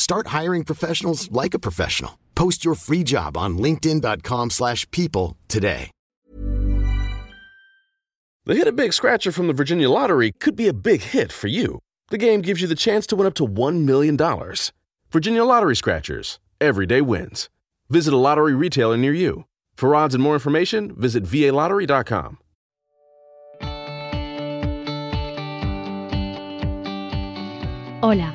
Start hiring professionals like a professional. Post your free job on linkedin.com/people slash people today. The Hit a Big Scratcher from the Virginia Lottery could be a big hit for you. The game gives you the chance to win up to $1 million. Virginia Lottery Scratchers. Everyday wins. Visit a lottery retailer near you. For odds and more information, visit VALottery.com. Hola,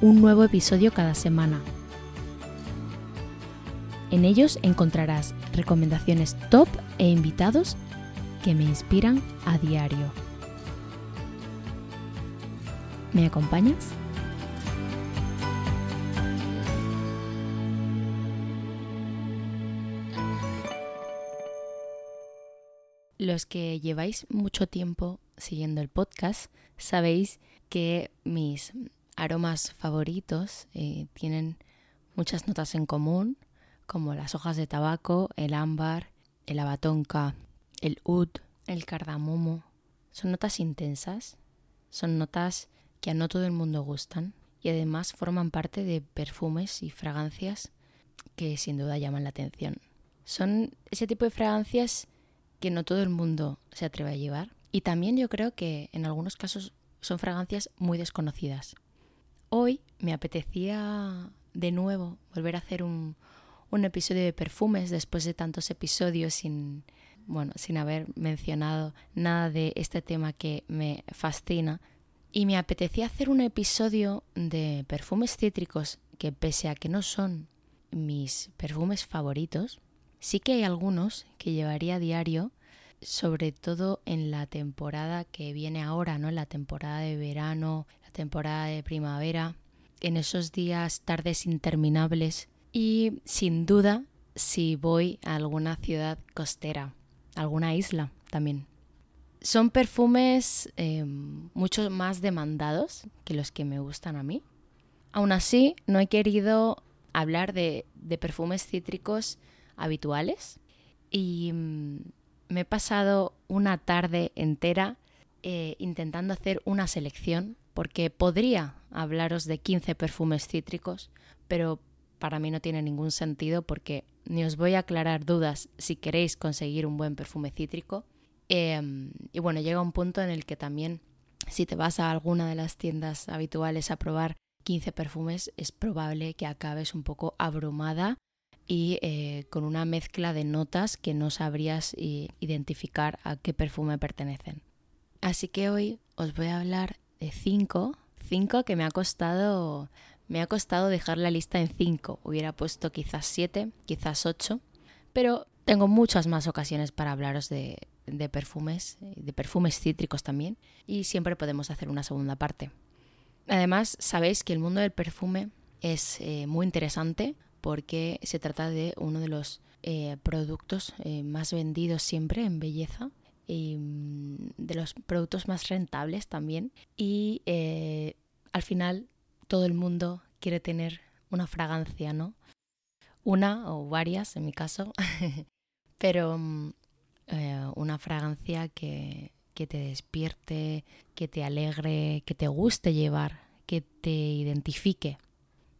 un nuevo episodio cada semana. En ellos encontrarás recomendaciones top e invitados que me inspiran a diario. ¿Me acompañas? Los que lleváis mucho tiempo siguiendo el podcast sabéis que mis aromas favoritos eh, tienen muchas notas en común, como las hojas de tabaco, el ámbar, el abatonca, el oud, el cardamomo. Son notas intensas, son notas que a no todo el mundo gustan y además forman parte de perfumes y fragancias que sin duda llaman la atención. Son ese tipo de fragancias que no todo el mundo se atreve a llevar y también yo creo que en algunos casos son fragancias muy desconocidas. Hoy me apetecía de nuevo volver a hacer un, episodio de perfumes después de tantos episodios sin, bueno, sin haber mencionado nada de este tema que me fascina. Y me apetecía hacer un episodio de perfumes cítricos que pese a que no son mis perfumes favoritos, sí que hay algunos que llevaría a diario sobre todo en la temporada que viene ahora, ¿no? La temporada de verano, temporada de primavera, en esos días, tardes interminables y sin duda si voy a alguna ciudad costera, alguna isla también. Son perfumes eh, mucho más demandados que los que me gustan a mí. Aún así, no he querido hablar de, de perfumes cítricos habituales y mm, me he pasado una tarde entera eh, intentando hacer una selección porque podría hablaros de 15 perfumes cítricos, pero para mí no tiene ningún sentido porque ni os voy a aclarar dudas si queréis conseguir un buen perfume cítrico. Em, y bueno, llega un punto en el que también si te vas a alguna de las tiendas habituales a probar 15 perfumes, es probable que acabes un poco abrumada y eh, con una mezcla de notas que no sabrías identificar a qué perfume pertenecen. Así que hoy os voy a hablar de cinco, cinco que me ha costado, me ha costado dejar la lista en cinco. Hubiera puesto quizás siete, quizás ocho, pero Tengo muchas más ocasiones para hablaros de, perfumes, de perfumes cítricos también, y siempre podemos hacer una segunda parte. Además, sabéis que el mundo del perfume es eh, muy interesante porque se trata de uno de los eh, productos eh, más vendidos siempre en belleza y mm, de los productos más rentables también. Y al final todo el mundo quiere tener una fragancia, ¿no? Una o varias en mi caso, pero mm, una fragancia que, que te despierte, que te alegre, que te guste llevar, que te identifique.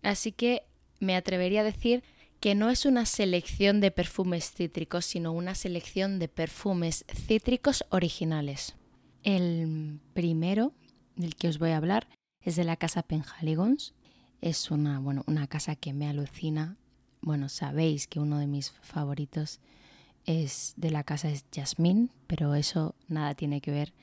Así que me atrevería a decir que no es una selección de perfumes cítricos, sino una selección de perfumes cítricos originales. El primero del que os voy a hablar es de la casa Penhaligons. Es una, bueno, una casa que me alucina. Bueno, sabéis que uno de mis favoritos es de la casa es Jasmine, pero eso nada tiene que ver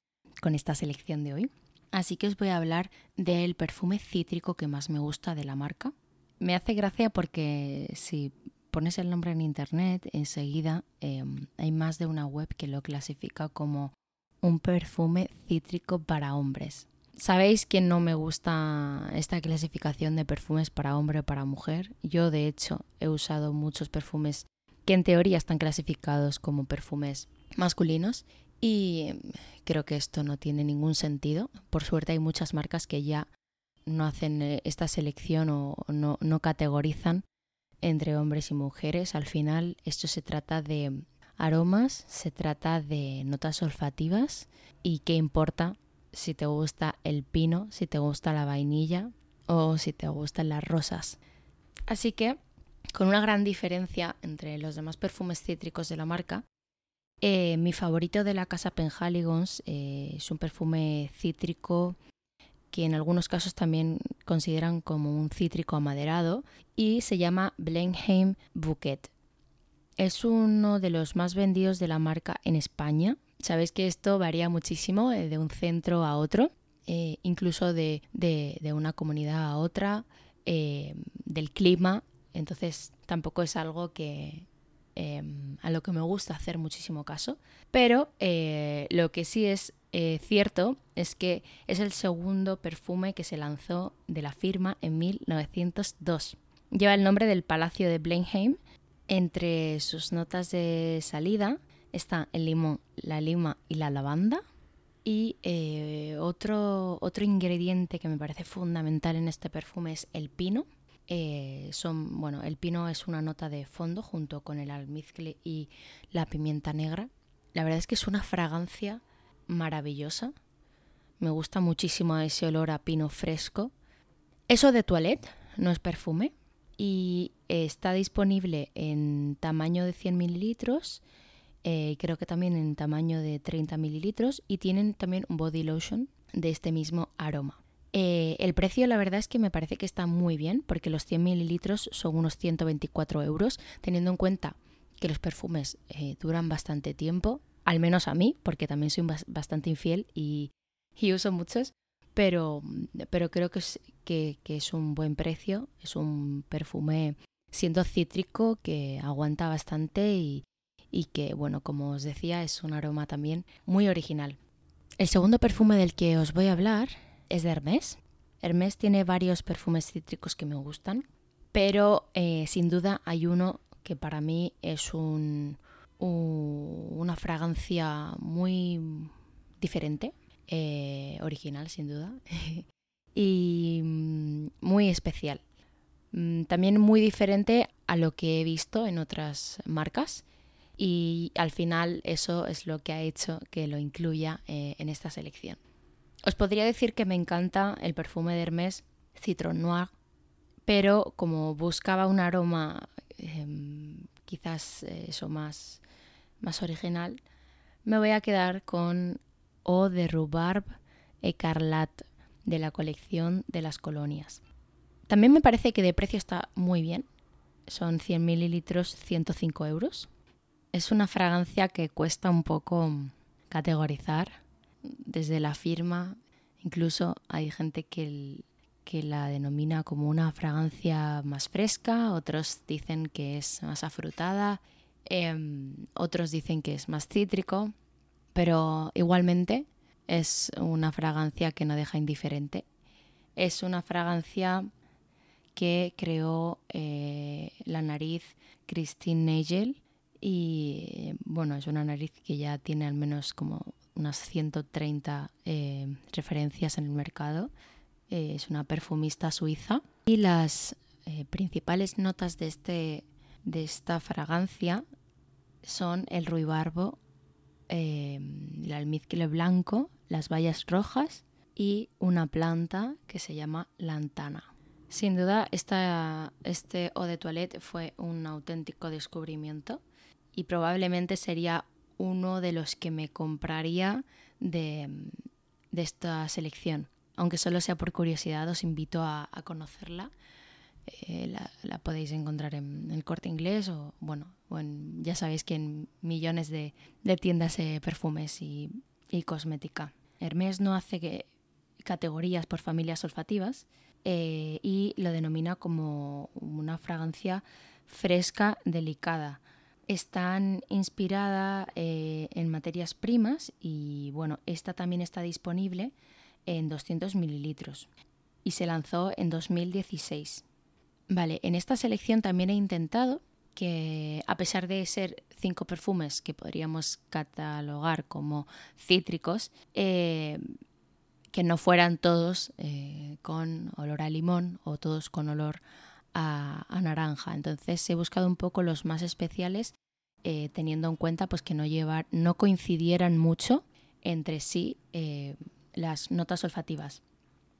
con esta selección de hoy. Así que os voy a hablar del perfume cítrico que más me gusta de la marca. Me hace gracia porque si pones el nombre en internet, enseguida em, hay más de una web que lo clasifica como un perfume cítrico para hombres. Sabéis que no me gusta esta clasificación de perfumes para hombre o para mujer. Yo, de hecho, he usado muchos perfumes que en teoría están clasificados como perfumes masculinos y creo que esto no tiene ningún sentido. Por suerte hay muchas marcas que ya no hacen eh, esta selección o no, no categorizan entre hombres y mujeres. Al final esto se trata de aromas, se trata de notas olfativas y qué importa si te gusta el pino, si te gusta la vainilla o si te gustan las rosas. Así que con una gran diferencia entre los demás perfumes cítricos de la marca. Eh, mi favorito de la casa Penhaligons eh, es un perfume cítrico que en algunos casos también consideran como un cítrico amaderado y se llama Blenheim Bouquet. Es uno de los más vendidos de la marca en España. Sabéis que esto varía muchísimo eh, de un centro a otro, incluso de, una comunidad a otra, del clima entonces tampoco es algo que em, a lo que me gusta hacer muchísimo caso. Pero eh, lo que sí es eh, cierto es que es el segundo perfume que se lanzó de la firma en 1902. Lleva el nombre del Palacio de Blenheim. Entre sus notas de salida está el limón, la lima y la lavanda. Y eh, otro, otro ingrediente que me parece fundamental en este perfume es el pino eh, son, bueno, el pino es una nota de fondo junto con el almizcle y la pimienta negra. La verdad es que es una fragancia maravillosa. Me gusta muchísimo ese olor a pino fresco. Eso de toilette, no es perfume. Y está disponible en tamaño de 100 mililitros, eh, creo que también en tamaño de 30 mililitros y tienen también un body lotion de este mismo aroma. Eh, el precio la verdad es que me parece que está muy bien porque los 100 mililitros son unos 124 euros, teniendo en cuenta que los perfumes eh, duran bastante tiempo, al menos a mí, porque también soy bastante infiel y, uso muchos, pero, pero creo que es, que, es un buen precio, es un perfume siendo cítrico que aguanta bastante y, y que, bueno, como os decía, es un aroma también muy original. El segundo perfume del que os voy a hablar es de Hermès. Hermès tiene varios perfumes cítricos que me gustan, pero eh, sin duda hay uno que para mí es un, una fragancia muy diferente, eh, original sin duda, y mm, muy especial. Mm, también muy diferente a lo que he visto en otras marcas y al final eso es lo que ha hecho que lo incluya eh, en esta selección. Os podría decir que me encanta el perfume de Hermès Citron Noir, pero como buscaba un aroma em, quizás eh, eso más, más original, me voy a quedar con O de Rhubarb Ecarlat de la colección de las colonias. También me parece que de precio está muy bien. Son 100 mililitros, 105 euros. Es una fragancia que cuesta un poco categorizar desde la firma, incluso hay gente que, que la denomina como una fragancia más fresca, otros dicen que es más afrutada Em, otros dicen que es más cítrico, pero igualmente es una fragancia que no deja indiferente. Es una fragancia que creó eh, la nariz Christine Nagel y bueno, es una nariz que ya tiene al menos como unas 130 eh, referencias en el mercado. Eh, es una perfumista suiza y las principales notas de, este, de esta fragancia son el ruibarbo, el almizcle blanco, las bayas rojas y una planta que se llama lantana. Sin duda, esta, este eau de toilette fue un auténtico descubrimiento y probablemente sería uno de los que me compraría de, esta selección. Aunque solo sea por curiosidad, os invito a, conocerla. Eh, la, podéis encontrar en el corte inglés o, bueno, ya sabéis que en millones de, tiendas de perfumes y, cosmética. Hermès no hace categorías por familias olfativas, eh, y lo denomina como una fragancia fresca, delicada. Está inspirada eh, en materias primas y bueno, esta también está disponible en 200 mililitros y se lanzó en 2016. Vale, en esta selección también he intentado que a pesar de ser cinco perfumes que podríamos catalogar como cítricos, eh, que no fueran todos eh, con olor a limón o todos con olor a, naranja. Entonces he buscado un poco los más especiales eh, teniendo en cuenta pues que no llevar, no coincidieran mucho entre sí eh, las notas olfativas.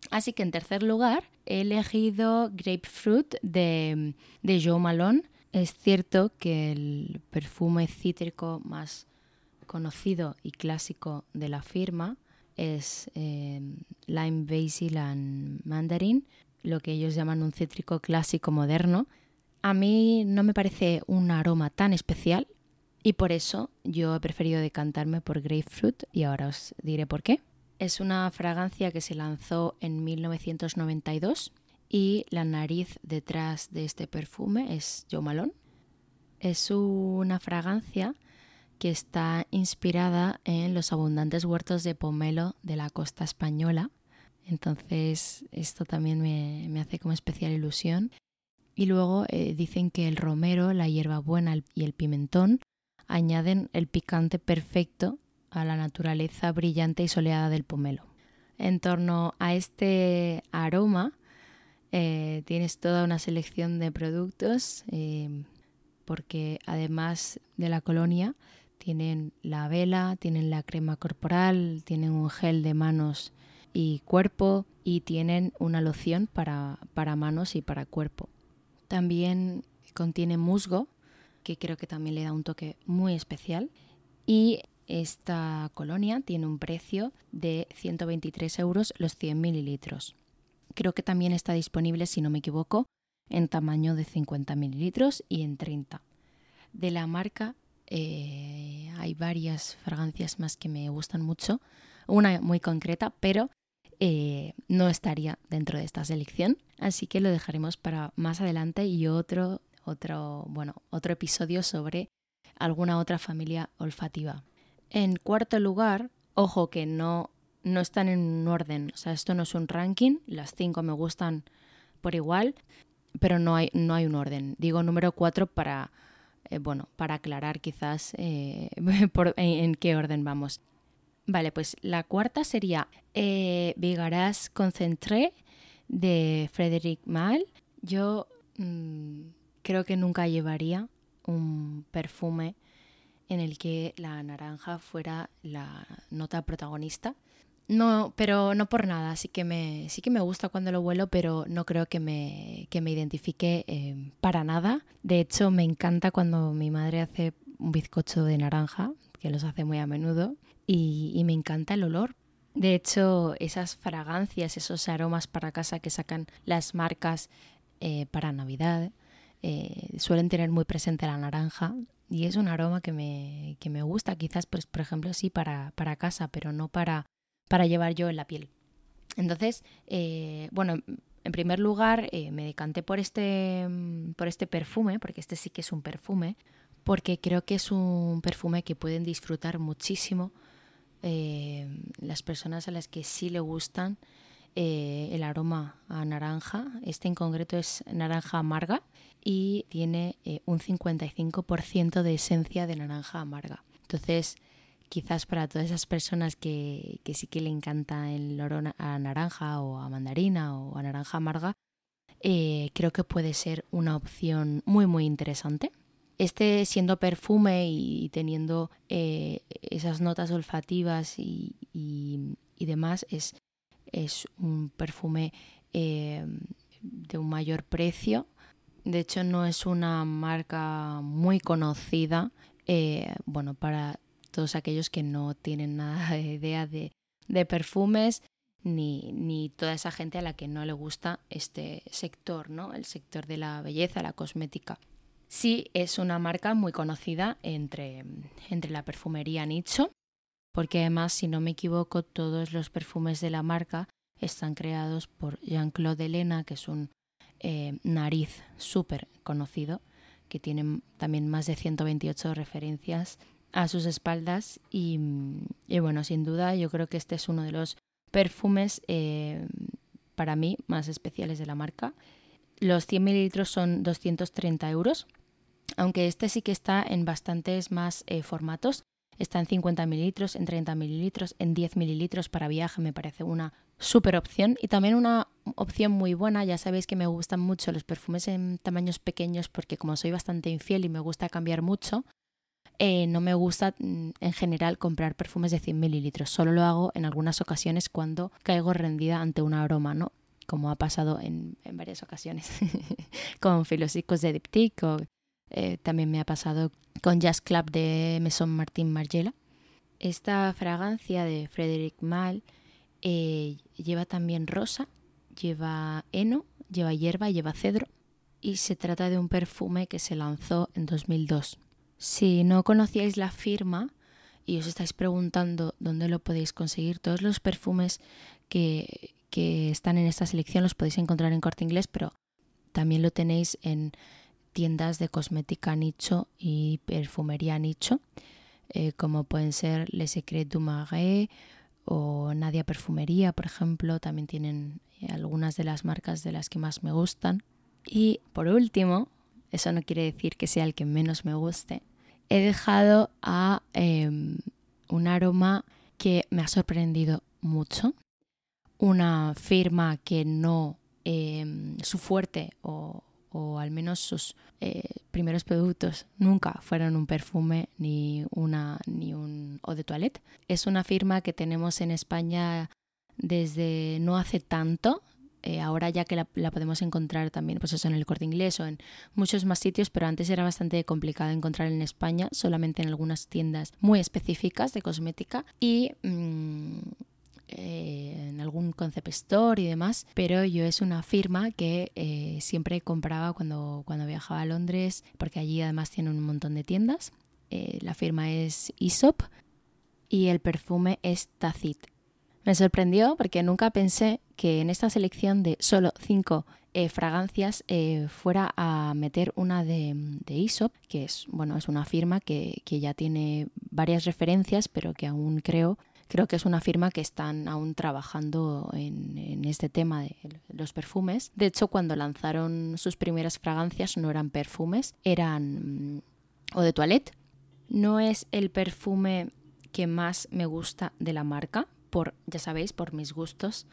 Así que en tercer lugar he elegido Grapefruit de, de Joe Malone. Es cierto que el perfume cítrico más conocido y clásico de la firma es em, lime basil and mandarin, lo que ellos llaman un cítrico clásico moderno. A mí no me parece un aroma tan especial y por eso yo he preferido decantarme por grapefruit y ahora os diré por qué. Es una fragancia que se lanzó en 1992 y la nariz detrás de este perfume es Joe Malone. Es una fragancia que está inspirada en los abundantes huertos de pomelo de la costa española. Entonces esto también me, hace como especial ilusión. Y luego eh, dicen que el romero, la hierbabuena y el pimentón añaden el picante perfecto a la naturaleza brillante y soleada del pomelo. En torno a este aroma eh, tienes toda una selección de productos eh, porque además de la colonia tienen la vela, tienen la crema corporal, tienen un gel de manos y cuerpo y tienen una loción para, para manos y para cuerpo. También contiene musgo, que creo que también le da un toque muy especial. Y esta colonia tiene un precio de 123 euros los 100 mililitros. Creo que también está disponible, si no me equivoco, en tamaño de 50 mililitros y en 30. De la marca eh, hay varias fragancias más que me gustan mucho, una muy concreta, pero eh, no estaría dentro de esta selección, así que lo dejaremos para más adelante y otro, otro, bueno, otro episodio sobre alguna otra familia olfativa. En cuarto lugar, ojo que no, no están en un orden, o sea, esto no es un ranking, las cinco me gustan por igual, pero no hay, no hay un orden. Digo número cuatro para eh, bueno, para aclarar quizás eh, en, qué orden vamos. Vale, pues la cuarta sería eh, Concentré de Frederic Mal. Yo mm, creo que nunca llevaría un perfume en el que la naranja fuera la nota protagonista. No, pero no por nada, sí que me, sí que me gusta cuando lo vuelo, pero no creo que me, que me identifique eh, para nada. De hecho, me encanta cuando mi madre hace un bizcocho de naranja, que los hace muy a menudo, y, me encanta el olor. De hecho, esas fragancias, esos aromas para casa que sacan las marcas eh, para Navidad, eh, suelen tener muy presente la naranja y es un aroma que me, que me gusta, quizás, pues, por ejemplo, sí para, para casa, pero no para para llevar yo en la piel. Entonces, eh, bueno, en primer lugar me decanté por este, por este perfume, porque este sí que es un perfume, porque creo que es un perfume que pueden disfrutar muchísimo eh, las personas a las que sí le gustan eh, el aroma a naranja. Este en concreto es naranja amarga y tiene eh, un 55% de esencia de naranja amarga. Entonces, quizás para todas esas personas que, que sí que le encanta el olor a naranja o a mandarina o a naranja amarga, eh, creo que puede ser una opción muy muy interesante. Este siendo perfume y teniendo esas notas olfativas y, demás es es un perfume eh, de un mayor precio. De hecho, no es una marca muy conocida. Eh, bueno, para todos aquellos que no tienen nada de idea de, perfumes, ni, ni, toda esa gente a la que no le gusta este sector, ¿no? El sector de la belleza, la cosmética. Sí, es una marca muy conocida entre, entre la perfumería nicho porque además, si no me equivoco, todos los perfumes de la marca están creados por Jean-Claude Elena, que es un eh, nariz súper conocido, que tiene también más de 128 referencias a sus espaldas y, bueno, sin duda yo creo que este es uno de los perfumes eh, para mí más especiales de la marca. Los 100 mililitros son 230 euros, aunque este sí que está en bastantes más eh, formatos. Está en 50 mililitros, en 30 mililitros, en 10 mililitros para viaje, me parece una súper opción. Y también una opción muy buena, ya sabéis que me gustan mucho los perfumes en tamaños pequeños porque como soy bastante infiel y me gusta cambiar mucho, eh, no me gusta mm, en general comprar perfumes de 100 mililitros. Solo lo hago en algunas ocasiones cuando caigo rendida ante un aroma, ¿no? Como ha pasado en, varias ocasiones con filosicos de Diptyque o eh, también me ha pasado con Jazz Club de Maison Martin Margiela. Esta fragancia de Frederic Mal eh, lleva también rosa, lleva heno, lleva hierba, lleva cedro y se trata de un perfume que se lanzó en 2002. Si no conocíais la firma y os estáis preguntando dónde lo podéis conseguir, todos los perfumes que, que están en esta selección los podéis encontrar en corte inglés, pero también lo tenéis en tiendas de cosmética nicho y perfumería nicho, eh, como pueden ser Le Secret du Marais o Nadia Perfumería, por ejemplo, también tienen eh, algunas de las marcas de las que más me gustan. Y por último, eso no quiere decir que sea el que menos me guste, he dejado a em, un aroma que me ha sorprendido mucho, una firma que no, em, su fuerte o, o al menos sus eh, primeros productos nunca fueron un perfume ni, una, ni un eau de toilette. Es una firma que tenemos en España desde no hace tanto, eh, ahora ya que la, podemos encontrar también pues eso, en el corte inglés o en muchos más sitios, pero antes era bastante complicado encontrar en España, solamente en algunas tiendas muy específicas de cosmética. Y mm, eh, en algún concept store y demás, pero yo es una firma que eh, siempre compraba cuando, cuando viajaba a Londres, porque allí además tienen un montón de tiendas. Eh, la firma es Aesop y el perfume es Tacit. Me sorprendió porque nunca pensé que en esta selección de solo cinco fragancias fuera a meter una de, de Aesop, que es, bueno, es una firma que, que ya tiene varias referencias, pero que aún creo creo que es una firma que están aún trabajando en, este tema de los perfumes. De hecho, cuando lanzaron sus primeras fragancias no eran perfumes, eran mm, o de toilette. No es el perfume que más me gusta de la marca, por, ya sabéis, por mis gustos.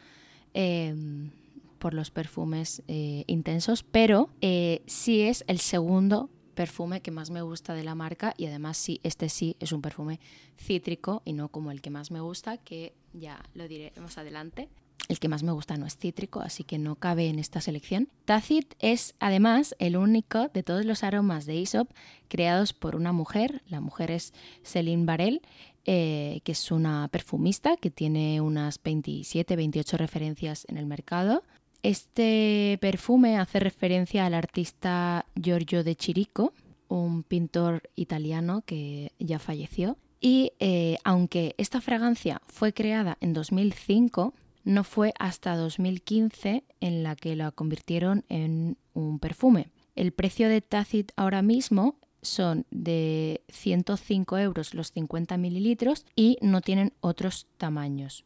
Em, por los perfumes eh, intensos, pero eh, sí es el segundo perfume que más me gusta de la marca y además sí, este sí es un perfume cítrico y no como el que más me gusta, que ya lo diré más adelante. El que más me gusta no es cítrico, así que no cabe en esta selección. Tacit es además el único de todos los aromas de Aesop creados por una mujer. La mujer es Celine Barel, eh, que es una perfumista que tiene unas 27, 28 referencias en el mercado. Este perfume hace referencia al artista Giorgio de Chirico, un pintor italiano que ya falleció. Y eh, aunque esta fragancia fue creada en 2005, no fue hasta 2015 en la que la convirtieron en un perfume. El precio de Tacit ahora mismo son de 105 euros los 50 mililitros y no tienen otros tamaños.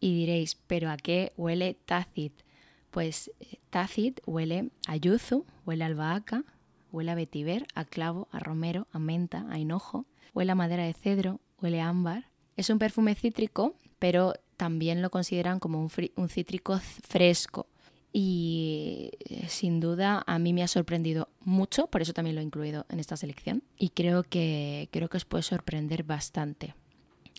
Y diréis, ¿pero a qué huele Tacit? Pues eh, Tacit huele a yuzu, huele a albahaca, huele a vetiver, a clavo, a romero, a menta, a hinojo, huele a madera de cedro, huele a ámbar. Es un perfume cítrico, pero también lo consideran como un, un cítrico fresco. Y eh, sin duda a mí me ha sorprendido mucho, por eso también lo he incluido en esta selección. Y creo que, creo que os puede sorprender bastante.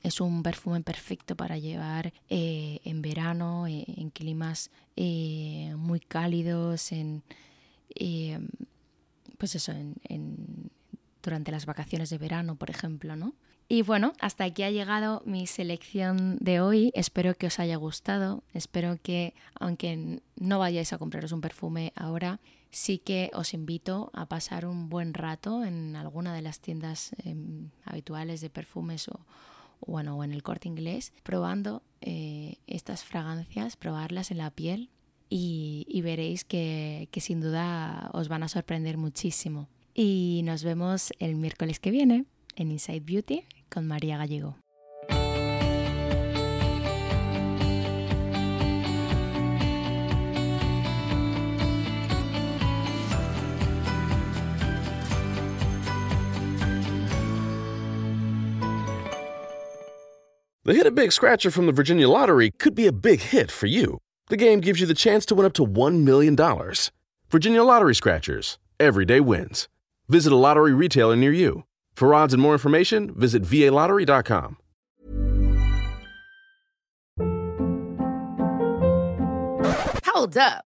Es un perfume perfecto para llevar eh, en verano, eh, en climas muy cálidos, en, pues eso, en, durante las vacaciones de verano, por ejemplo, ¿no? Y bueno, hasta aquí ha llegado mi selección de hoy. Espero que os haya gustado. Espero que, aunque no vayáis a compraros un perfume ahora, sí que os invito a pasar un buen rato en alguna de las tiendas em, habituales de perfumes o, bueno, o en el corte inglés, probando eh, estas fragancias, probarlas en la piel y, veréis que, que sin duda os van a sorprender muchísimo. Y nos vemos el miércoles que viene en Inside Beauty con María Gallego. The Hit a Big Scratcher from the Virginia Lottery could be a big hit for you. The game gives you the chance to win up to $1 million. Virginia Lottery Scratchers. Everyday wins. Visit a lottery retailer near you. For odds and more information, visit VALottery.com. Hold up.